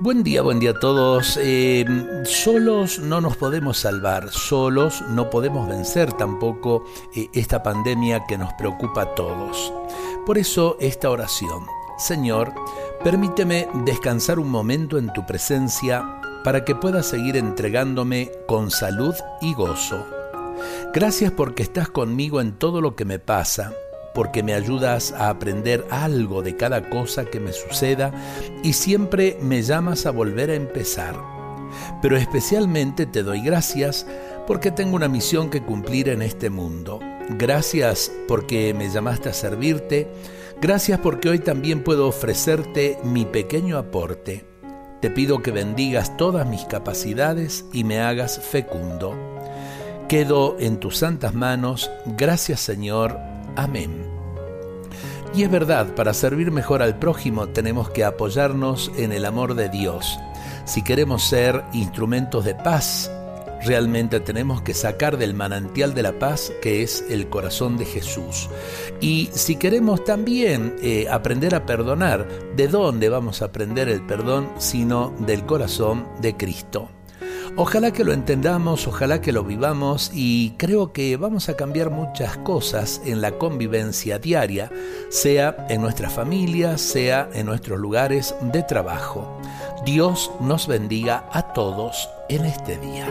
Buen día, buen día a todos. Eh, solos no nos podemos salvar, solos no podemos vencer tampoco eh, esta pandemia que nos preocupa a todos. Por eso esta oración. Señor, permíteme descansar un momento en tu presencia para que pueda seguir entregándome con salud y gozo. Gracias porque estás conmigo en todo lo que me pasa porque me ayudas a aprender algo de cada cosa que me suceda y siempre me llamas a volver a empezar. Pero especialmente te doy gracias porque tengo una misión que cumplir en este mundo. Gracias porque me llamaste a servirte. Gracias porque hoy también puedo ofrecerte mi pequeño aporte. Te pido que bendigas todas mis capacidades y me hagas fecundo. Quedo en tus santas manos. Gracias Señor. Amén. Y es verdad, para servir mejor al prójimo tenemos que apoyarnos en el amor de Dios. Si queremos ser instrumentos de paz, realmente tenemos que sacar del manantial de la paz que es el corazón de Jesús. Y si queremos también eh, aprender a perdonar, ¿de dónde vamos a aprender el perdón sino del corazón de Cristo? Ojalá que lo entendamos, ojalá que lo vivamos y creo que vamos a cambiar muchas cosas en la convivencia diaria, sea en nuestra familia, sea en nuestros lugares de trabajo. Dios nos bendiga a todos en este día.